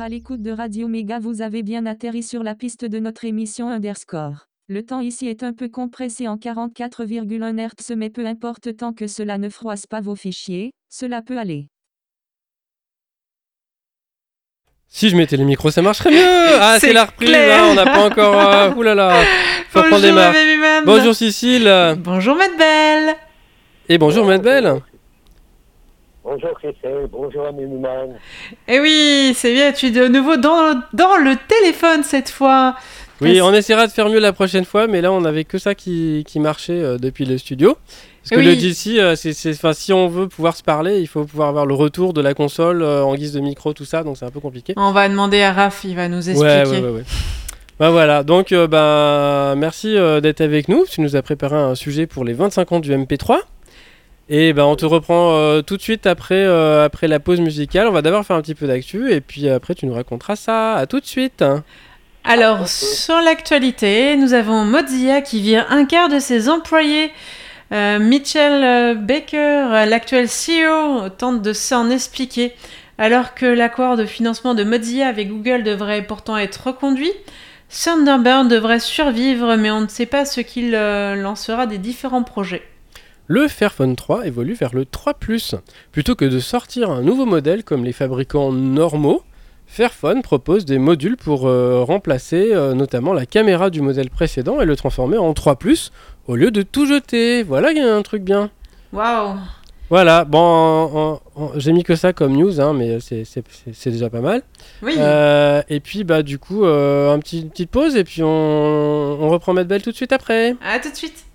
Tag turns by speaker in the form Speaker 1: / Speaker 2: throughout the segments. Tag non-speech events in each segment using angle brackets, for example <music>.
Speaker 1: à l'écoute de Radio Méga, vous avez bien atterri sur la piste de notre émission Underscore. Le temps ici est un peu compressé en 44,1 Hz mais peu importe tant que cela ne froisse pas vos fichiers, cela peut aller.
Speaker 2: Si je mettais les micros, ça marcherait mieux. <laughs> Ah, c'est la reprise. hein, on n'a pas encore. euh, Ouh là là. Faut
Speaker 3: Bonjour
Speaker 2: Cécile.
Speaker 3: Bonjour Matt Belle.
Speaker 2: Et bonjour Matt Belle.
Speaker 4: Bonjour Christelle, bonjour Amélie
Speaker 3: Eh oui, c'est bien, tu es de nouveau dans, dans le téléphone cette fois.
Speaker 2: Oui, on essaiera de faire mieux la prochaine fois, mais là on avait que ça qui, qui marchait euh, depuis le studio. Parce que
Speaker 3: Oui.
Speaker 2: le GC, euh, c'est, c'est- enfin, si on veut pouvoir se parler, il faut pouvoir avoir le retour de la console euh, en guise de micro, tout ça, donc c'est un peu compliqué.
Speaker 3: On va demander à Raph, il va nous expliquer.
Speaker 2: Ouais, ouais, ouais, ouais. Bah voilà, donc euh, bah, merci euh, d'être avec nous. Tu nous as préparé un sujet pour les 25 ans du MP3. Et ben on te reprend euh, tout de suite après, euh, après la pause musicale. On va d'abord faire un petit peu d'actu et puis après tu nous raconteras ça. À tout de suite.
Speaker 3: Alors, sur l'actualité, nous avons Mozilla qui vire un quart de ses employés. Euh, Mitchell euh, Baker, euh, l'actuel CEO, tente de s'en expliquer. Alors que l'accord de financement de Mozilla avec Google devrait pourtant être reconduit, Thunderbird devrait survivre, mais on ne sait pas ce qu'il euh, lancera des différents projets.
Speaker 2: Le Fairphone 3 évolue vers le 3 ⁇ Plutôt que de sortir un nouveau modèle comme les fabricants normaux, Fairphone propose des modules pour euh, remplacer euh, notamment la caméra du modèle précédent et le transformer en 3 ⁇ au lieu de tout jeter. Voilà, il y a un truc bien.
Speaker 3: Waouh
Speaker 2: Voilà, bon, j'ai mis que ça comme news, hein, mais c'est- déjà pas mal.
Speaker 3: Oui
Speaker 2: Euh, et puis, bah, du coup, euh, un petit, une petite pause et puis on, on reprend Matt Bell tout de suite après.
Speaker 3: À tout de suite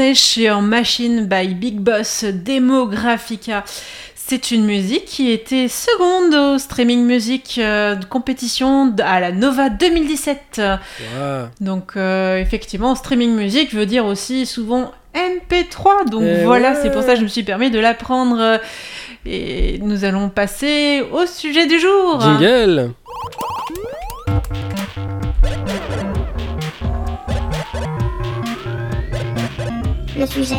Speaker 3: Punish Your Machine by Big Boss Demographica. C'est une musique qui était seconde au streaming music euh, de compétition à la Nova 2017.
Speaker 2: Wow.
Speaker 3: Donc euh, effectivement, streaming music veut dire aussi souvent MP3. Donc
Speaker 2: Eh
Speaker 3: voilà,
Speaker 2: ouais.
Speaker 3: c'est pour ça que je me suis permis de l'apprendre. Et nous allons passer au sujet du jour.
Speaker 2: Jingle.
Speaker 5: Le sujet.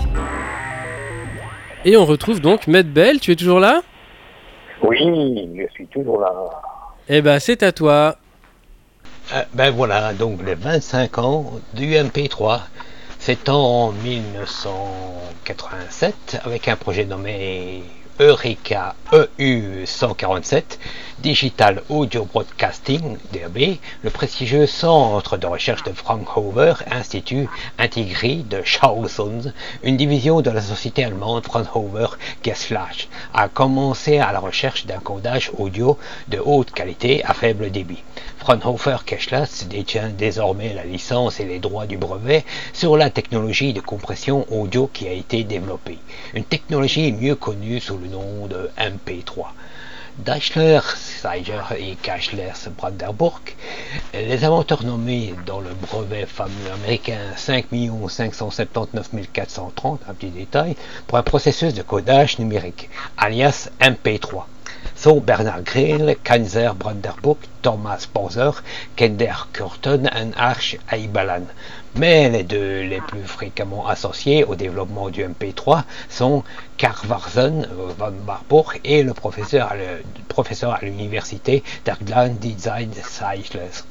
Speaker 2: Et on retrouve donc Medbel, tu es toujours là?
Speaker 4: Oui, je suis toujours là.
Speaker 2: Eh ben c'est à toi.
Speaker 6: Euh, ben voilà, donc les 25 ans du MP3. C'est en 1987 avec un projet nommé Eureka EU 147, Digital Audio Broadcasting, DAB, le prestigieux centre de recherche de Fraunhofer, institut intégré de Charleston, une division de la société allemande Fraunhofer Gesellschaft, a commencé à la recherche d'un codage audio de haute qualité à faible débit. Fraunhofer Gesellschaft détient désormais la licence et les droits du brevet sur la technologie de compression audio qui a été développée, une technologie mieux connue sous le nom de MP3. Daimler, Steiger et Chrysler Brandenburg, les inventeurs nommés dans le brevet fameux américain 5 579 430, un petit détail, pour un processus de codage numérique, alias MP3 sont Bernard Grill, Kaiser Brandenburg, Thomas Bowser, Kender Curtin et Arch Aibalan. Mais les deux les plus fréquemment associés au développement du MP3 sont Karl Warzen von Marburg et le professeur à l'université d'Argland Design Sciences.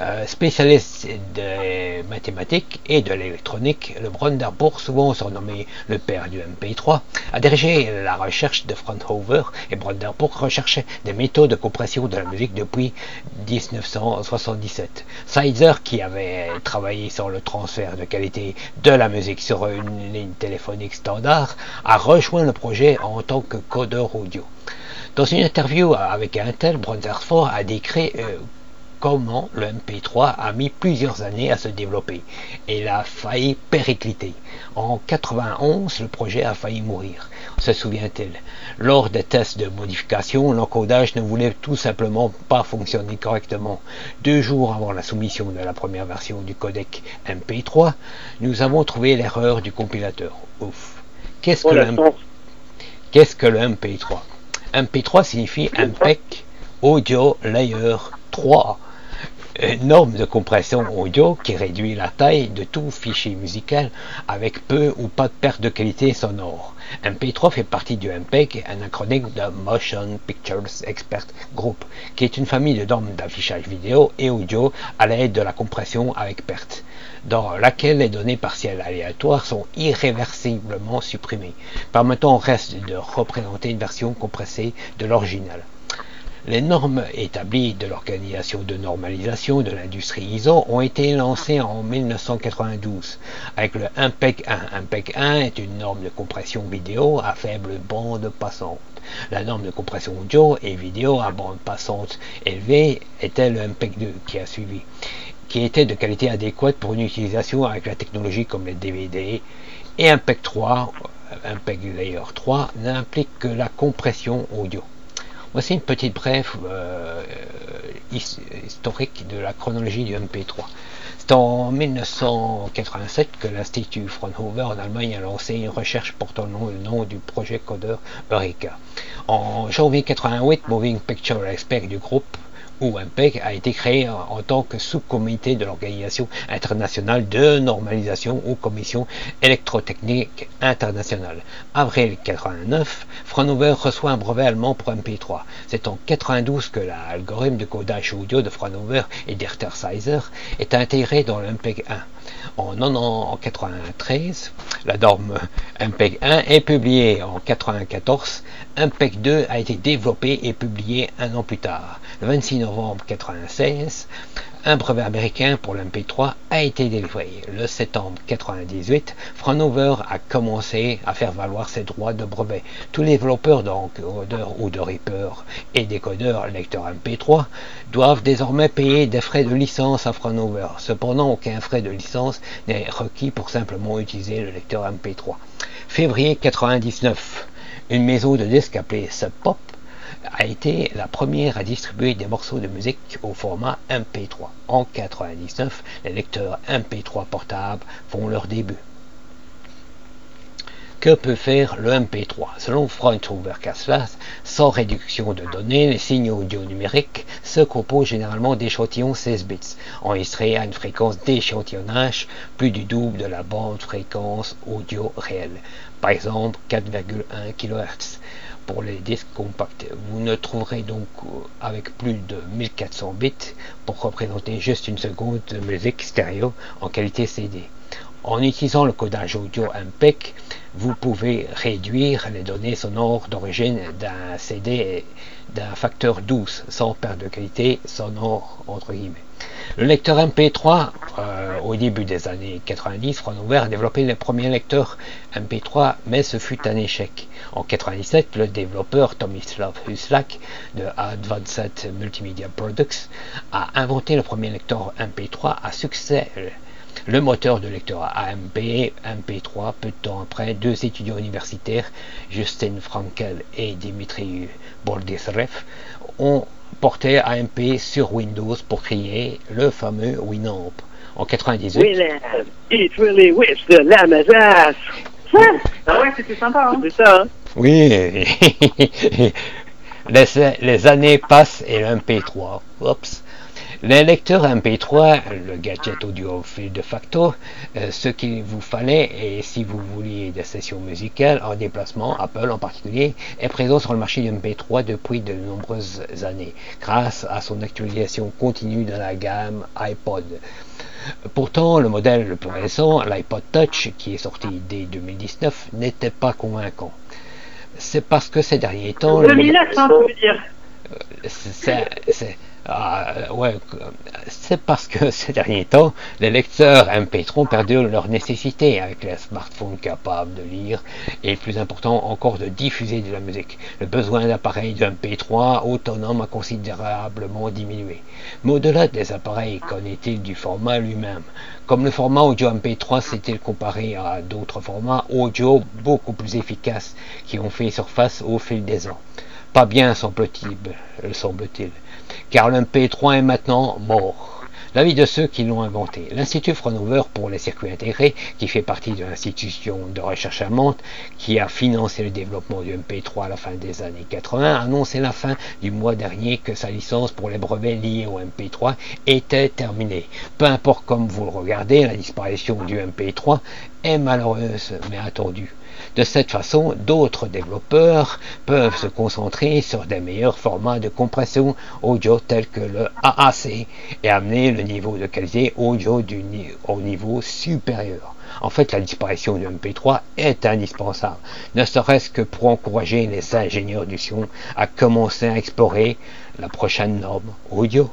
Speaker 6: Euh, spécialiste des mathématiques et de l'électronique, le Brandenburg, souvent surnommé le père du MP3, a dirigé la recherche de Fraunhofer et Brandenburg recherchait des méthodes de compression de la musique depuis 1977. Sizer, qui avait travaillé sur le transfert de qualité de la musique sur une ligne téléphonique standard, a rejoint le projet en tant que codeur audio. Dans une interview avec Intel, Brandenburg a décrit euh, comment le MP3 a mis plusieurs années à se développer et il a failli péricliter. En 91, le projet a failli mourir, se souvient-il. Lors des tests de modification, l'encodage ne voulait tout simplement pas fonctionner correctement. Deux jours avant la soumission de la première version du codec MP3, nous avons trouvé l'erreur du compilateur. Ouf. Qu'est-ce que, le,
Speaker 4: Voilà, donc,
Speaker 6: qu'est-ce que le MP3 MP3 signifie MPEG Audio Layer 3 une norme de compression audio qui réduit la taille de tout fichier musical avec peu ou pas de perte de qualité sonore. MP3 fait partie du MPEG, un acronyme de Motion Pictures Expert Group, qui est une famille de normes d'affichage vidéo et audio à l'aide de la compression avec perte, dans laquelle les données partielles aléatoires sont irréversiblement supprimées, permettant au reste de représenter une version compressée de l'original. Les normes établies de l'Organisation de normalisation de l'industrie ISO ont été lancées en 1992 avec le MPEG 1. MPEG 1 est une norme de compression vidéo à faible bande passante. La norme de compression audio et vidéo à bande passante élevée était le MPEG 2 qui a suivi, qui était de qualité adéquate pour une utilisation avec la technologie comme les DVD. Et MPEG 3, MPEG Layer 3, n'implique que la compression audio. Voici une petite brève euh, his- historique de la chronologie du MP3. C'est en 1987 que l'Institut Fraunhofer en Allemagne a lancé une recherche portant le nom, du projet codeur Eureka. En janvier 88, Moving Picture Expert du groupe ou MPEG a été créé en, tant que sous-comité de l'Organisation internationale de normalisation ou Commission électrotechnique internationale. Avril 89, Fraunhofer reçoit un brevet allemand pour MP3. C'est en 92 que l'algorithme de codage audio de Fraunhofer et d'Erter Sizer est intégré dans le MPEG 1. En, en, en 93, la norme MPEG 1 est publiée en 94. MPEG 2 a été développé et publié un an plus tard. Le 26 novembre 96, un brevet américain pour l'MP3 a été délivré. Le septembre 1998, Fraunhofer a commencé à faire valoir ses droits de brevet. Tous les développeurs d'encodeurs ou de reapers et décodeurs lecteurs MP3 doivent désormais payer des frais de licence à Fraunhofer. Cependant, aucun frais de licence n'est requis pour simplement utiliser le lecteur MP3. Février 1999, une maison de disques appelée Sub Pop a été la première à distribuer des morceaux de musique au format MP3. En 1999, les lecteurs MP3 portables font leur début. Que peut faire le MP3 Selon Fraunhofer Caslas, sans réduction de données, les signaux audio numériques se composent généralement d'échantillons 16 bits, enregistrés à une fréquence d'échantillonnage plus du double de la bande fréquence audio réelle, par exemple 4,1 kHz pour les disques compacts. Vous ne trouverez donc avec plus de 1400 bits pour représenter juste une seconde de musique stéréo en qualité CD. En utilisant le codage audio MPEG, vous pouvez réduire les données sonores d'origine d'un CD d'un facteur 12 sans perte de qualité sonore entre guillemets. Le lecteur MP3, euh, au début des années 90, Fraunhofer a développé les premiers lecteurs MP3, mais ce fut un échec. En 97, le développeur Tomislav Huslak de Advanced Multimedia Products a inventé le premier lecteur MP3 à succès le moteur de lecteur AMP MP3. Peu de temps après, deux étudiants universitaires, Justin Frankel et Dimitri Bordisrev, ont porté AMP sur Windows pour créer le fameux Winamp. En 98.
Speaker 7: Winamp, it really whips the Lamazas.
Speaker 3: Ah ouais, c'était sympa. Hein.
Speaker 7: C'est ça. Hein?
Speaker 6: Oui. <laughs> les, les années passent et l'MP3. Oups. Les lecteurs MP3, le gadget audiophile de facto, euh, ce qu'il vous fallait, et si vous vouliez des sessions musicales en déplacement, Apple en particulier, est présent sur le marché du MP3 depuis de nombreuses années, grâce à son actualisation continue dans la gamme iPod. Pourtant, le modèle le plus récent, l'iPod Touch, qui est sorti dès 2019, n'était pas convaincant. C'est parce que ces derniers temps...
Speaker 3: 2009, hein, tu veux dire?
Speaker 6: C'est, ah, ouais, c'est parce que <laughs> ces derniers temps, les lecteurs MP3 ont perdu leur nécessité avec les smartphones capables de lire et plus important encore de diffuser de la musique. Le besoin d'appareils de MP3 autonomes a considérablement diminué. Mais au-delà des appareils, qu'en est-il du format lui-même? Comme le format audio MP3 s'est-il comparé à d'autres formats audio beaucoup plus efficaces qui ont fait surface au fil des ans? Pas bien, semble-t-il. Semble-t-il car l'MP3 est maintenant mort. L'avis de ceux qui l'ont inventé. L'Institut Fraunhofer pour les circuits intégrés, qui fait partie de l'institution de recherche allemande, qui a financé le développement du MP3 à la fin des années 80, a annoncé la fin du mois dernier que sa licence pour les brevets liés au MP3 était terminée. Peu importe comme vous le regardez, la disparition du MP3 est malheureuse mais attendue. De cette façon, d'autres développeurs peuvent se concentrer sur des meilleurs formats de compression audio tels que le AAC et amener le niveau de qualité audio du, au niveau supérieur. En fait, la disparition du MP3 est indispensable, ne serait-ce que pour encourager les ingénieurs du son à commencer à explorer la prochaine norme audio.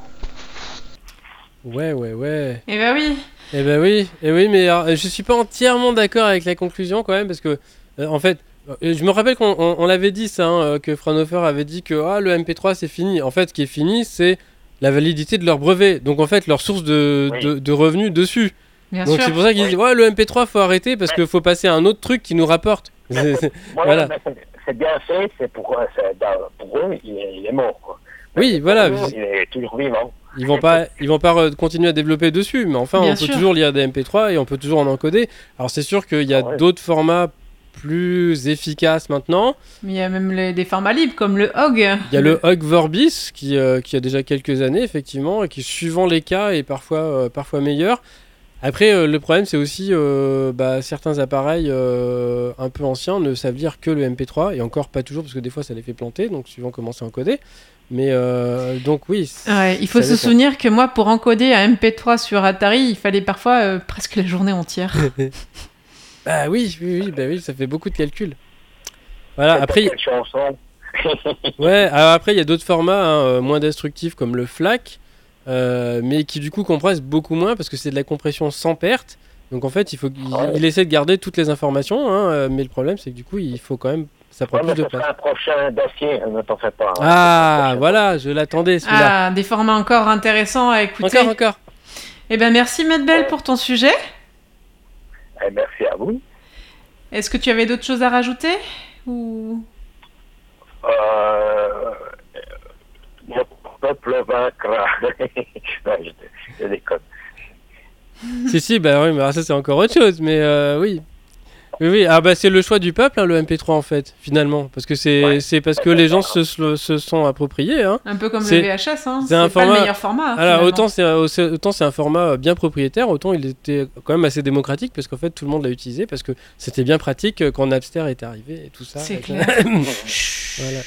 Speaker 2: Ouais, ouais, ouais.
Speaker 3: Eh ben oui.
Speaker 2: Eh ben oui, eh oui, mais alors, je suis pas entièrement d'accord avec la conclusion quand même parce que euh, en fait, euh, je me rappelle qu'on l'avait dit ça, hein, euh, que Fraunhofer avait dit que ah, le MP3 c'est fini. En fait, ce qui est fini, c'est la validité de leur brevet. Donc en fait, leur source de, de, revenus dessus. Donc c'est pour ça qu'ils disent ouais, le MP3 faut arrêter parce qu'il faut passer à un autre truc qui nous rapporte. <laughs> <laughs>
Speaker 4: voilà. C'est bien fait, c'est pour, pour, eux, il est, mort.
Speaker 2: Oui, voilà.
Speaker 4: il est toujours vivant.
Speaker 2: Ils vont pas, ils vont pas continuer à développer dessus, mais enfin, on peut toujours lire des MP3 et on peut toujours en encoder. Alors c'est sûr qu'il y a d'autres formats plus efficace maintenant.
Speaker 3: Mais il y a même des formats libres comme le HOG.
Speaker 2: Il y a le HOG Vorbis qui, euh, qui a déjà quelques années effectivement et qui suivant les cas est parfois, euh, parfois meilleur. Après euh, le problème c'est aussi bah, certains appareils un peu anciens ne savent lire que le MP3 et encore pas toujours parce que des fois ça les fait planter donc suivant comment c'est encodé. Mais donc oui.
Speaker 3: il faut se souvenir que moi pour encoder un MP3 sur Atari il fallait parfois presque la journée entière. <laughs> <laughs>
Speaker 2: Bah oui, oui, oui, bah oui, ça fait beaucoup de calculs. Voilà, après. ouais, alors après, il y a d'autres formats hein, euh, moins destructifs comme le FLAC. Euh, mais qui du coup compresse beaucoup moins parce que c'est de la compression sans perte. Donc en fait, il faut qu'il
Speaker 4: Ouais.
Speaker 2: il essaie de garder toutes les informations, hein, euh, mais le problème c'est que du coup, il faut quand même, ça prend
Speaker 4: Ouais,
Speaker 2: plus de place.
Speaker 4: un prochain dossier, ne t'en fais pas. hein.
Speaker 2: Ah, voilà, je l'attendais celui-là.
Speaker 3: Ah, des formats encore intéressants à écouter.
Speaker 2: encore, encore.
Speaker 3: Eh ben merci Medbel pour ton sujet.
Speaker 4: Eh, merci à vous.
Speaker 3: Est-ce que tu avais d'autres choses à rajouter ou?
Speaker 4: Euh, peuple vaincra. <laughs> non, je, je déconne.
Speaker 2: si, si, bah oui, mais ça c'est encore autre chose, mais euh, oui. Oui, oui, ah bah c'est le choix du peuple, hein, le MP3 en fait, finalement. Parce que c'est
Speaker 4: Ouais.
Speaker 2: c'est parce que les gens se, se, sont appropriés. Hein.
Speaker 3: un peu comme le
Speaker 2: C'est-
Speaker 3: VHS hein
Speaker 2: c'est un
Speaker 3: pas le
Speaker 2: format-
Speaker 3: meilleur format.
Speaker 2: Alors
Speaker 3: finalement.
Speaker 2: autant c'est euh, autant c'est un format euh, bien propriétaire, autant il était quand même assez démocratique parce qu'en fait tout le monde l'a utilisé parce que c'était bien pratique euh, quand Napster est arrivé et tout ça.
Speaker 3: C'est clair. <laughs>
Speaker 2: voilà.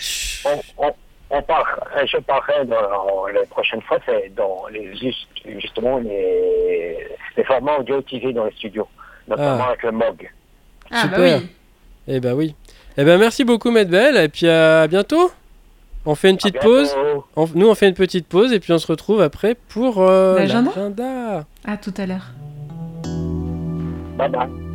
Speaker 4: On, on, on part, je parlerai dans, les prochaines fois, c'est dans les, juste, justement les, les formats audio utilisés dans les studios, notamment
Speaker 2: Ah.
Speaker 4: avec le MOG.
Speaker 3: Ah bah oui.
Speaker 2: Eh ben oui. Eh ben merci beaucoup Medbel et puis à bientôt. On fait une petite pause. On- nous on fait une petite pause et puis on se retrouve après pour euh,
Speaker 3: L'agenda
Speaker 2: l'agenda.
Speaker 3: À tout à l'heure.
Speaker 4: Bye bye.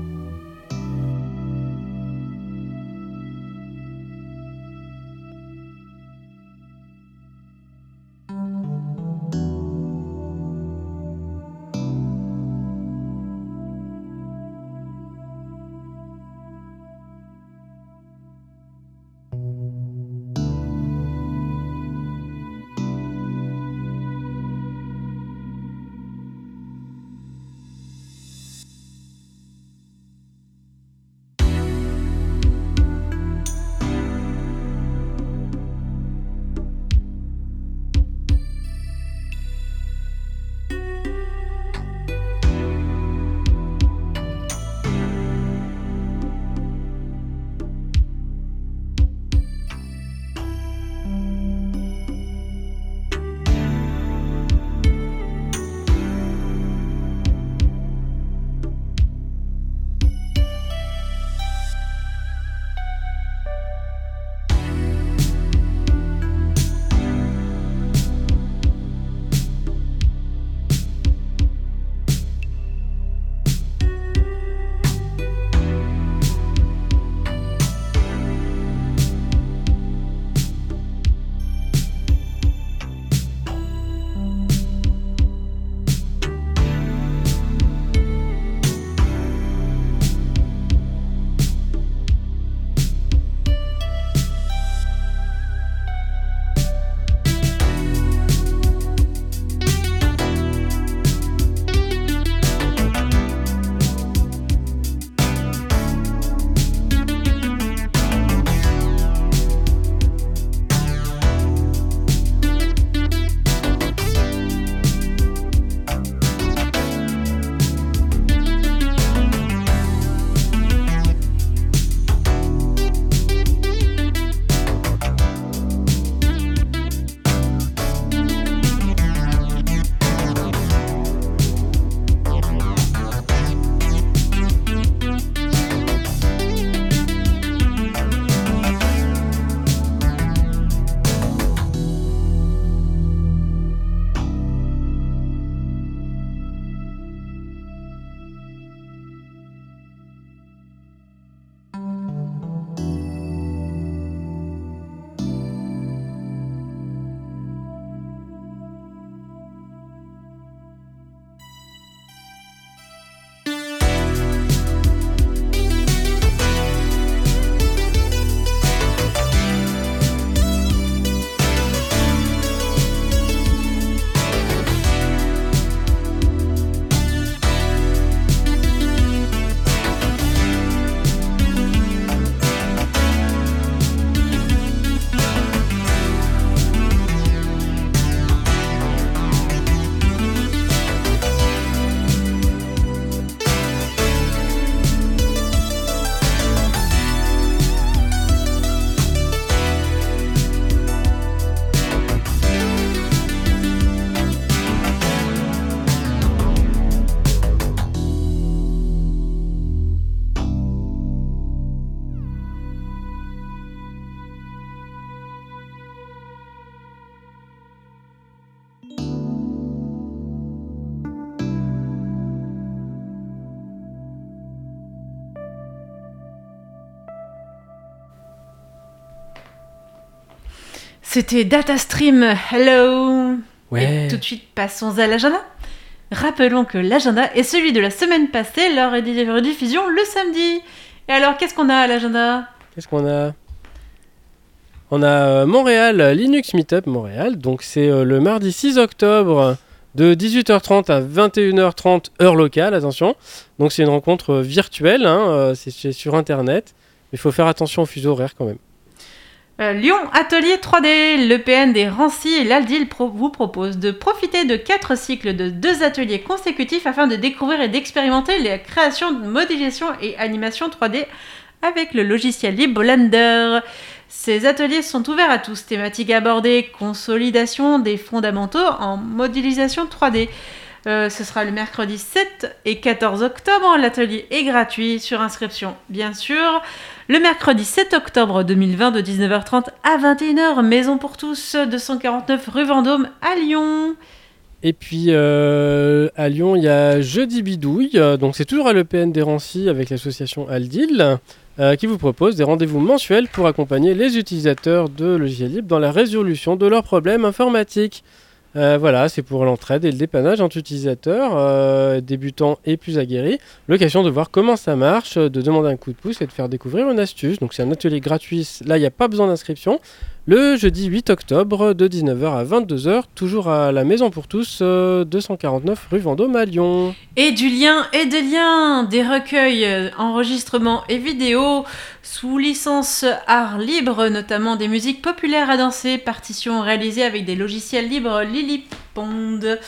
Speaker 3: C'était DataStream, hello
Speaker 2: Ouais.
Speaker 3: Et tout de suite, passons à l'agenda. Rappelons que l'agenda est celui de la semaine passée, leur redif- rediffusion le samedi. Et alors, qu'est-ce qu'on a à l'agenda?
Speaker 2: Qu'est-ce qu'on a? On a euh, Montréal, Linux Meetup Montréal. Donc c'est euh, le mardi 6 octobre de 18h30 à 21h30 heure locale, attention. Donc c'est une rencontre euh, virtuelle, hein, c'est c'est sur internet. Mais il faut faire attention au fuseau horaire quand même.
Speaker 3: Euh, Lyon Atelier 3D, l'EPN des Rancy et l'Aldil vous propose de profiter de quatre cycles de deux ateliers consécutifs afin de découvrir et d'expérimenter les créations de modélisation et animation 3D avec le logiciel libre. Ces ateliers sont ouverts à tous, thématiques abordées, consolidation des fondamentaux en modélisation 3D. Euh, ce sera le mercredi 7 et 14 octobre. L'atelier est gratuit sur inscription, bien sûr. Le mercredi 7 octobre 2020 de 19h30 à 21h, Maison pour tous, 249 rue Vendôme à Lyon.
Speaker 2: Et puis euh, à Lyon, il y a Jeudi Bidouille. donc c'est toujours à l'EPN des Rancy avec l'association Aldil. euh, qui vous propose des rendez-vous mensuels pour accompagner les utilisateurs de logiciels libres dans la résolution de leurs problèmes informatiques. Euh, voilà, c'est pour l'entraide et le dépannage entre utilisateurs, euh, débutants et plus aguerris. L'occasion de voir comment ça marche, de demander un coup de pouce et de faire découvrir une astuce. Donc c'est un atelier gratuit, là il n'y a pas besoin d'inscription. Le jeudi 8 octobre de 19h à 22h, toujours à la Maison pour tous, euh, 249 rue Vendôme à Lyon.
Speaker 3: Et du lien et des liens, des recueils, euh, enregistrements et vidéos sous licence art libre, notamment des musiques populaires à danser, partitions réalisées avec des logiciels libres Lillipond.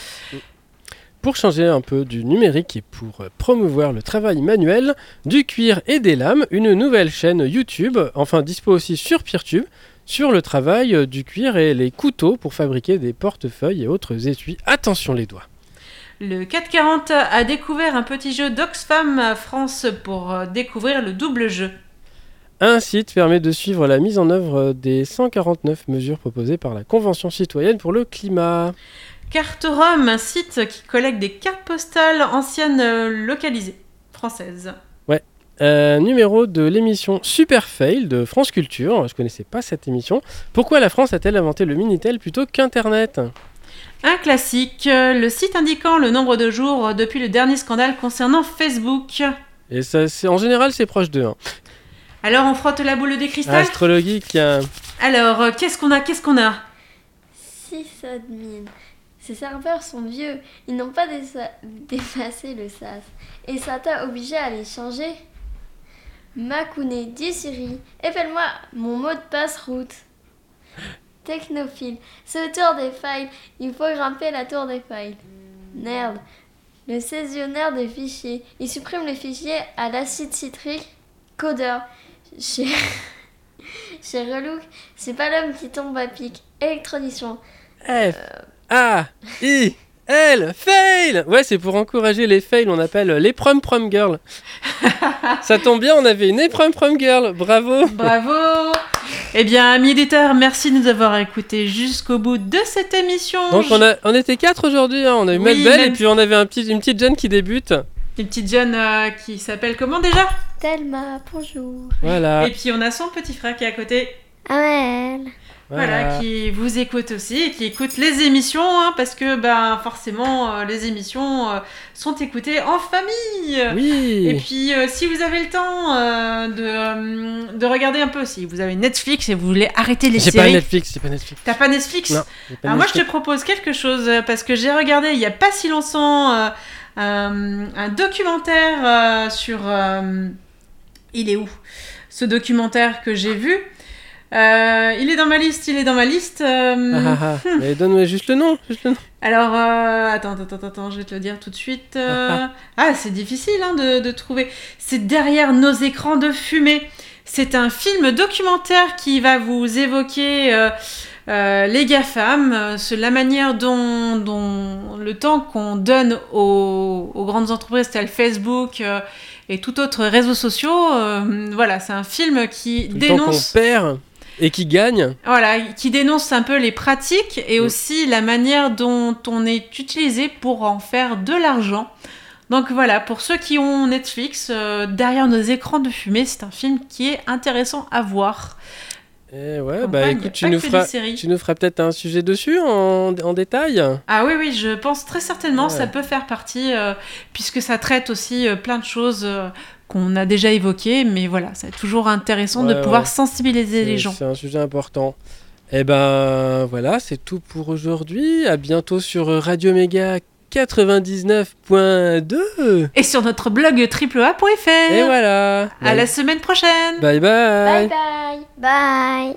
Speaker 2: Pour changer un peu du numérique et pour euh, promouvoir le travail manuel, du cuir et des lames, une nouvelle chaîne YouTube, enfin dispo aussi sur Peertube, sur le travail euh, du cuir et les couteaux pour fabriquer des portefeuilles et autres étuis. Attention les doigts.
Speaker 3: Le 440 a découvert un petit jeu d'Oxfam France pour euh, découvrir le double jeu.
Speaker 2: Un site permet de suivre la mise en œuvre des 149 mesures proposées par la Convention citoyenne pour le climat.
Speaker 3: Cartorum, un site qui collecte des cartes postales anciennes euh, localisées françaises.
Speaker 2: Un numéro de l'émission Super Fail de France Culture. Je connaissais pas cette émission. Pourquoi la France a-t-elle inventé le Minitel plutôt qu'Internet?
Speaker 3: Un classique, euh, le site indiquant le nombre de jours depuis le dernier scandale concernant Facebook.
Speaker 2: Et ça, c'est- en général, c'est proche d'eux. Hein.
Speaker 3: Alors on frotte la boule de cristal
Speaker 2: Astrologique.
Speaker 3: Alors, euh, qu'est-ce qu'on a? Qu'est-ce qu'on a?
Speaker 5: Sysadmin. Ces serveurs sont vieux, ils n'ont pas dépassé le SAS. Et ça t'a obligé à les changer? Makune, dis Siri, épelle-moi mon mot de passe route. Technophile, c'est le tour des failles, il faut grimper la tour des failles. Merde, le saisonnaire des fichiers, il supprime les fichiers à l'acide citrique. Codeur, chez, <laughs> chez Relook, c'est pas l'homme qui tombe à pic. Électronition,
Speaker 2: F A I L Fail Ouais, c'est pour encourager les fails. On appelle les prom prom girls. <laughs> ça tombe bien, on avait une prom prom girl. Bravo.
Speaker 3: Bravo Eh bien, amis éditeurs, merci de nous avoir écoutés jusqu'au bout de cette émission.
Speaker 2: Donc on, a, on était quatre aujourd'hui. hein. On a eu
Speaker 3: Oui,
Speaker 2: Melbel et puis on avait un petit, une petite jeune qui débute.
Speaker 3: Une petite jeune euh, qui s'appelle comment déjà?
Speaker 5: Thelma, bonjour.
Speaker 2: Voilà.
Speaker 3: Et puis on a son petit frère qui est à côté.
Speaker 5: Amel.
Speaker 3: Voilà, qui vous écoute aussi et qui écoute les émissions, hein, parce que ben forcément euh, les émissions euh, sont écoutées en famille.
Speaker 2: Oui.
Speaker 3: Et puis euh, si vous avez le temps euh, de, euh, de regarder un peu, si vous avez Netflix et vous voulez arrêter les
Speaker 2: J'ai pas
Speaker 3: séries,
Speaker 2: Netflix, j'ai pas Netflix.
Speaker 3: t'as pas Netflix
Speaker 2: Non, j'ai pas
Speaker 3: Alors moi je te propose quelque chose euh, parce que j'ai regardé il y a pas si longtemps euh, un, documentaire euh, sur euh, il est où ce documentaire que j'ai vu Euh, il est dans ma liste il est dans ma liste euh,
Speaker 2: Ah, ah, ah. Mais donne-moi juste le nom. Juste le nom.
Speaker 3: alors euh, attends attends attends je vais te le dire tout de suite euh, ah c'est difficile hein, de, de trouver c'est derrière nos écrans de fumée c'est un film documentaire qui va vous évoquer les GAFAM, la manière dont, dont le temps qu'on donne aux, aux grandes entreprises telles Facebook et tout autre réseaux sociaux, euh, voilà, c'est un film qui
Speaker 2: le temps qu'on
Speaker 3: dénonce,
Speaker 2: perd et qui gagne.
Speaker 3: voilà, qui dénonce un peu les pratiques et aussi la manière dont on est utilisé pour en faire de l'argent. Donc voilà, pour ceux qui ont Netflix, euh, derrière nos écrans de fumée, c'est un film qui est intéressant à voir.
Speaker 2: Eh ouais,
Speaker 3: Comme
Speaker 2: bah
Speaker 3: quoi,
Speaker 2: écoute, tu nous, feras, tu nous feras peut-être un sujet dessus en, en détail
Speaker 3: Ah oui, oui, je pense très certainement
Speaker 2: Ouais.
Speaker 3: ça peut faire partie, euh, puisque ça traite aussi euh, plein de choses qu'on a déjà évoquées, mais voilà, c'est toujours intéressant de
Speaker 2: Ouais,
Speaker 3: pouvoir
Speaker 2: ouais.
Speaker 3: sensibiliser les gens.
Speaker 2: C'est un sujet important. Eh ben voilà, c'est tout pour aujourd'hui. À bientôt sur Radio Méga 99.2.
Speaker 3: Et sur notre blog AAA.fr.
Speaker 2: Et voilà.
Speaker 3: À la semaine prochaine.
Speaker 2: Bye bye.
Speaker 5: Bye bye. Bye.